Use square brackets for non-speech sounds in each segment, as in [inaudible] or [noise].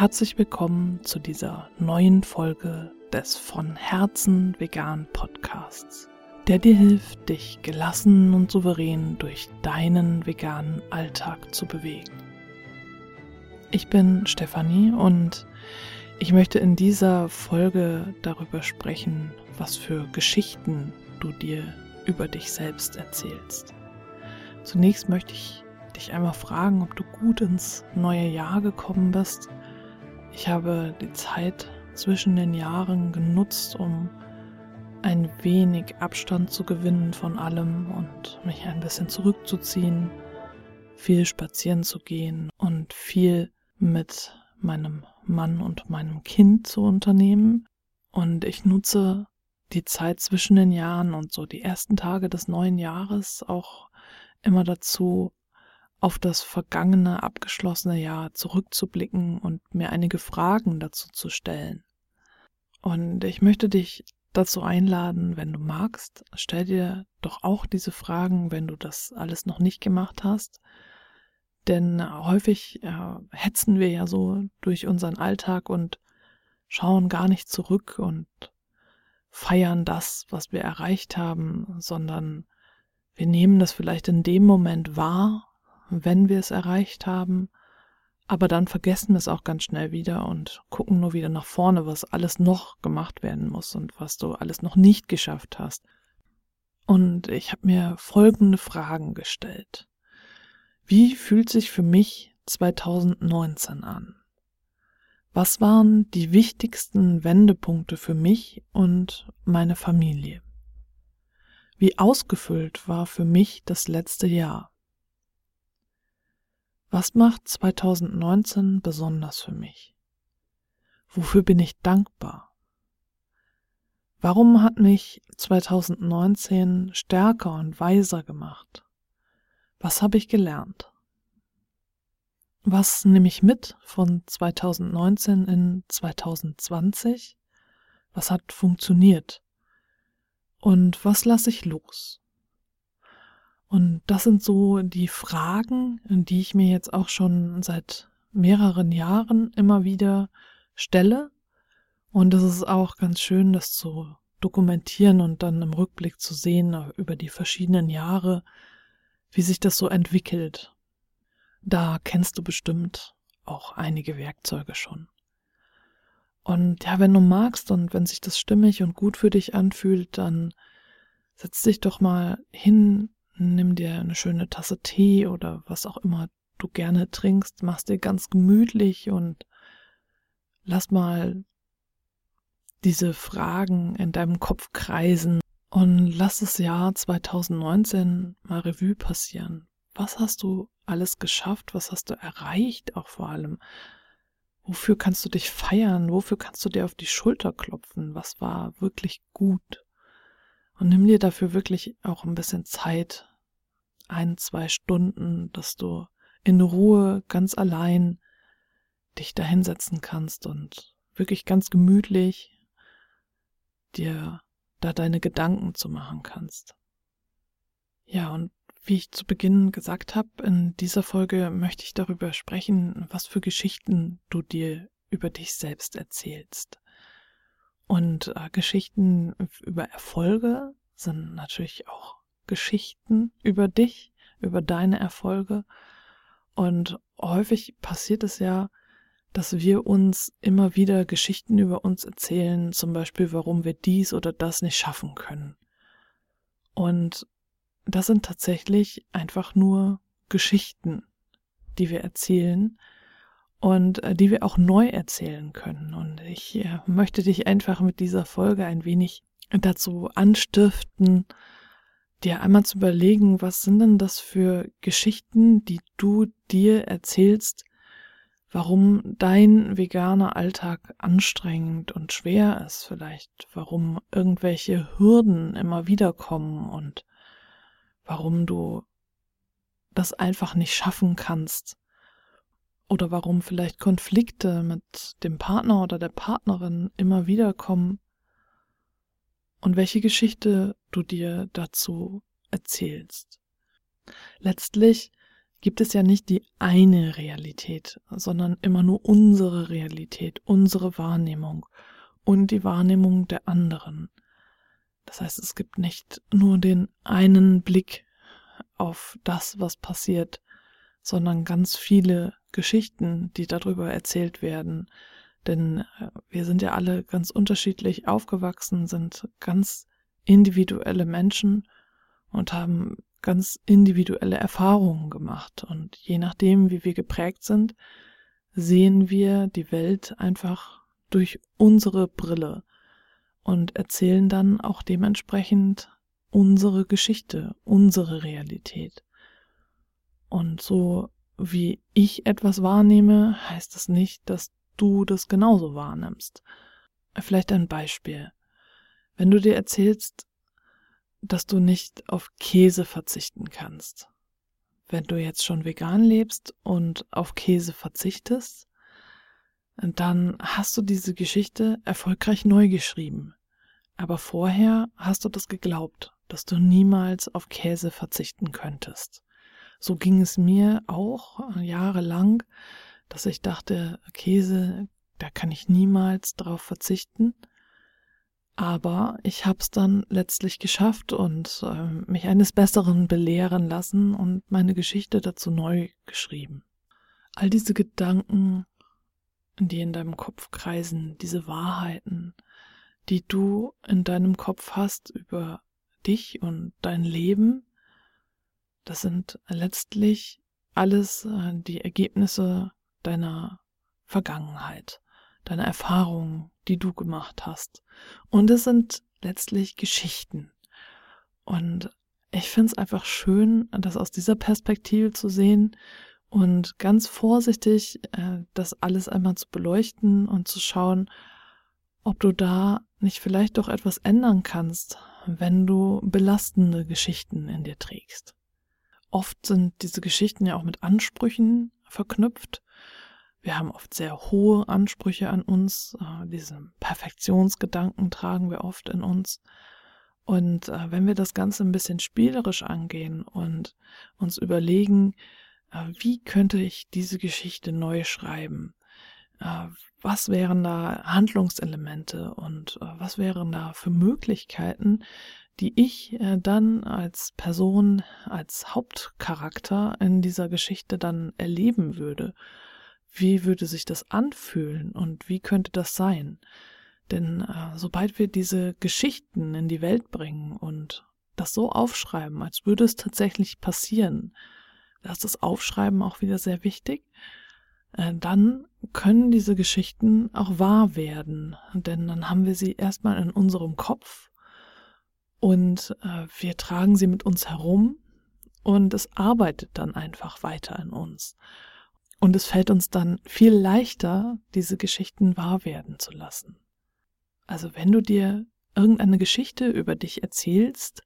herzlich willkommen zu dieser neuen Folge des von Herzen vegan Podcasts, der dir hilft, dich gelassen und souverän durch deinen veganen Alltag zu bewegen. Ich bin Stefanie und ich möchte in dieser Folge darüber sprechen, was für Geschichten du dir über dich selbst erzählst. Zunächst möchte ich dich einmal fragen, ob du gut ins neue Jahr gekommen bist ich habe die Zeit zwischen den Jahren genutzt, um ein wenig Abstand zu gewinnen von allem und mich ein bisschen zurückzuziehen, viel spazieren zu gehen und viel mit meinem Mann und meinem Kind zu unternehmen. Und ich nutze die Zeit zwischen den Jahren und so die ersten Tage des neuen Jahres auch immer dazu, auf das vergangene, abgeschlossene Jahr zurückzublicken und mir einige Fragen dazu zu stellen. Und ich möchte dich dazu einladen, wenn du magst, stell dir doch auch diese Fragen, wenn du das alles noch nicht gemacht hast. Denn häufig äh, hetzen wir ja so durch unseren Alltag und schauen gar nicht zurück und feiern das, was wir erreicht haben, sondern wir nehmen das vielleicht in dem Moment wahr wenn wir es erreicht haben, aber dann vergessen wir es auch ganz schnell wieder und gucken nur wieder nach vorne, was alles noch gemacht werden muss und was du alles noch nicht geschafft hast. Und ich habe mir folgende Fragen gestellt. Wie fühlt sich für mich 2019 an? Was waren die wichtigsten Wendepunkte für mich und meine Familie? Wie ausgefüllt war für mich das letzte Jahr? Was macht 2019 besonders für mich? Wofür bin ich dankbar? Warum hat mich 2019 stärker und weiser gemacht? Was habe ich gelernt? Was nehme ich mit von 2019 in 2020? Was hat funktioniert? Und was lasse ich los? Und das sind so die Fragen, die ich mir jetzt auch schon seit mehreren Jahren immer wieder stelle. Und es ist auch ganz schön, das zu dokumentieren und dann im Rückblick zu sehen über die verschiedenen Jahre, wie sich das so entwickelt. Da kennst du bestimmt auch einige Werkzeuge schon. Und ja, wenn du magst und wenn sich das stimmig und gut für dich anfühlt, dann setz dich doch mal hin Nimm dir eine schöne Tasse Tee oder was auch immer du gerne trinkst, machst dir ganz gemütlich und lass mal diese Fragen in deinem Kopf kreisen und lass das Jahr 2019 mal Revue passieren. Was hast du alles geschafft? Was hast du erreicht? Auch vor allem. Wofür kannst du dich feiern? Wofür kannst du dir auf die Schulter klopfen? Was war wirklich gut? Und nimm dir dafür wirklich auch ein bisschen Zeit, ein, zwei Stunden, dass du in Ruhe ganz allein dich da hinsetzen kannst und wirklich ganz gemütlich dir da deine Gedanken zu machen kannst. Ja, und wie ich zu Beginn gesagt habe, in dieser Folge möchte ich darüber sprechen, was für Geschichten du dir über dich selbst erzählst. Und äh, Geschichten über Erfolge sind natürlich auch Geschichten über dich, über deine Erfolge. Und häufig passiert es ja, dass wir uns immer wieder Geschichten über uns erzählen, zum Beispiel, warum wir dies oder das nicht schaffen können. Und das sind tatsächlich einfach nur Geschichten, die wir erzählen und äh, die wir auch neu erzählen können. Und ich äh, möchte dich einfach mit dieser Folge ein wenig dazu anstiften, dir einmal zu überlegen, was sind denn das für Geschichten, die du dir erzählst, warum dein veganer Alltag anstrengend und schwer ist vielleicht, warum irgendwelche Hürden immer wieder kommen und warum du das einfach nicht schaffen kannst oder warum vielleicht Konflikte mit dem Partner oder der Partnerin immer wieder kommen und welche Geschichte du dir dazu erzählst. Letztlich gibt es ja nicht die eine Realität, sondern immer nur unsere Realität, unsere Wahrnehmung und die Wahrnehmung der anderen. Das heißt, es gibt nicht nur den einen Blick auf das, was passiert, sondern ganz viele Geschichten, die darüber erzählt werden. Denn äh, wir sind ja alle ganz unterschiedlich aufgewachsen, sind ganz individuelle Menschen und haben ganz individuelle Erfahrungen gemacht. Und je nachdem, wie wir geprägt sind, sehen wir die Welt einfach durch unsere Brille und erzählen dann auch dementsprechend unsere Geschichte, unsere Realität. Und so wie ich etwas wahrnehme, heißt das nicht, dass du das genauso wahrnimmst. Vielleicht ein Beispiel. Wenn du dir erzählst, dass du nicht auf Käse verzichten kannst. Wenn du jetzt schon vegan lebst und auf Käse verzichtest, dann hast du diese Geschichte erfolgreich neu geschrieben. Aber vorher hast du das geglaubt, dass du niemals auf Käse verzichten könntest. So ging es mir auch jahrelang, dass ich dachte, Käse, da kann ich niemals drauf verzichten. Aber ich habe es dann letztlich geschafft und äh, mich eines Besseren belehren lassen und meine Geschichte dazu neu geschrieben. All diese Gedanken, die in deinem Kopf kreisen, diese Wahrheiten, die du in deinem Kopf hast über dich und dein Leben, das sind letztlich alles äh, die Ergebnisse deiner Vergangenheit, deiner Erfahrungen, die du gemacht hast. Und es sind letztlich Geschichten. Und ich finde es einfach schön, das aus dieser Perspektive zu sehen und ganz vorsichtig äh, das alles einmal zu beleuchten und zu schauen, ob du da nicht vielleicht doch etwas ändern kannst, wenn du belastende Geschichten in dir trägst. Oft sind diese Geschichten ja auch mit Ansprüchen verknüpft wir haben oft sehr hohe Ansprüche an uns. Äh, diesen Perfektionsgedanken tragen wir oft in uns. Und äh, wenn wir das Ganze ein bisschen spielerisch angehen und uns überlegen, äh, wie könnte ich diese Geschichte neu schreiben? Was wären da Handlungselemente und was wären da für Möglichkeiten, die ich dann als Person, als Hauptcharakter in dieser Geschichte dann erleben würde? wie würde sich das anfühlen und wie könnte das sein? Denn äh, sobald wir diese Geschichten in die Welt bringen und das so aufschreiben, als würde es tatsächlich passieren, da ist das Aufschreiben auch wieder sehr wichtig, äh, dann können diese Geschichten auch wahr werden. Denn dann haben wir sie erstmal in unserem Kopf und äh, wir tragen sie mit uns herum und es arbeitet dann einfach weiter in uns. Und es fällt uns dann viel leichter, diese Geschichten wahr werden zu lassen. Also wenn du dir irgendeine Geschichte über dich erzählst,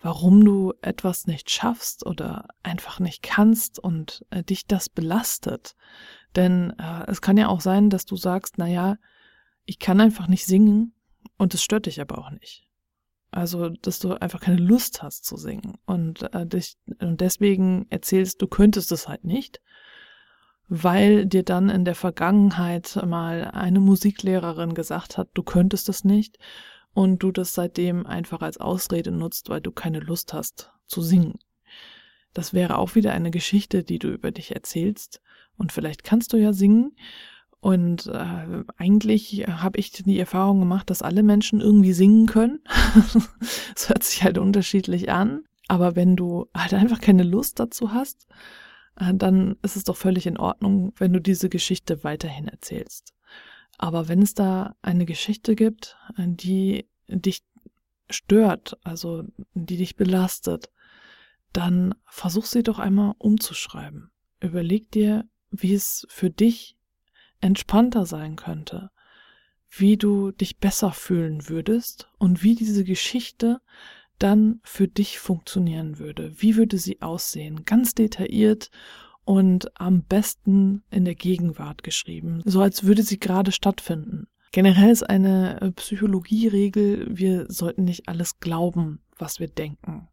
warum du etwas nicht schaffst oder einfach nicht kannst und äh, dich das belastet. Denn äh, es kann ja auch sein, dass du sagst, na ja, ich kann einfach nicht singen und es stört dich aber auch nicht. Also, dass du einfach keine Lust hast zu singen und äh, dich und deswegen erzählst, du könntest es halt nicht weil dir dann in der Vergangenheit mal eine Musiklehrerin gesagt hat, du könntest es nicht und du das seitdem einfach als Ausrede nutzt, weil du keine Lust hast zu singen. Das wäre auch wieder eine Geschichte, die du über dich erzählst und vielleicht kannst du ja singen und äh, eigentlich habe ich die Erfahrung gemacht, dass alle Menschen irgendwie singen können. [laughs] Es hört sich halt unterschiedlich an, aber wenn du halt einfach keine Lust dazu hast, äh, dann ist es doch völlig in Ordnung, wenn du diese Geschichte weiterhin erzählst. Aber wenn es da eine Geschichte gibt, äh, die dich stört, also die dich belastet, dann versuch sie doch einmal umzuschreiben. Überleg dir, wie es für dich entspannter sein könnte, wie du dich besser fühlen würdest und wie diese Geschichte dann für dich funktionieren würde. Wie würde sie aussehen? Ganz detailliert und am besten in der Gegenwart geschrieben, so als würde sie gerade stattfinden. Generell ist eine äh, Psychologieregel, wir sollten nicht alles glauben, was wir denken.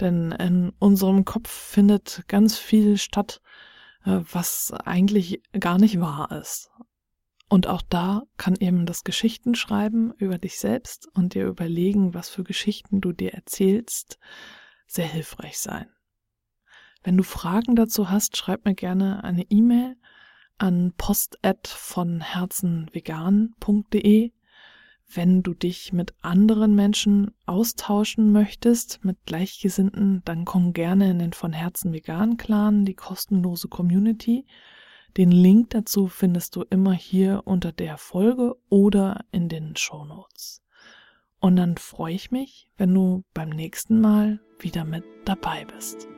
Denn in unserem Kopf findet ganz viel statt, was eigentlich gar nicht wahr ist. Und auch da kann eben das Geschichtenschreiben über dich selbst und dir überlegen, was für Geschichten du dir erzählst, sehr hilfreich sein. Wenn du Fragen dazu hast, schreib mir gerne eine E-Mail an post@ von herzenvegan.de wenn du dich mit anderen Menschen austauschen möchtest, mit Gleichgesinnten, dann komm gerne in den von Herzen vegan Clan, die kostenlose Community. Den Link dazu findest du immer hier unter der Folge oder in den Show Notes. Und dann freue ich mich, wenn du beim nächsten Mal wieder mit dabei bist.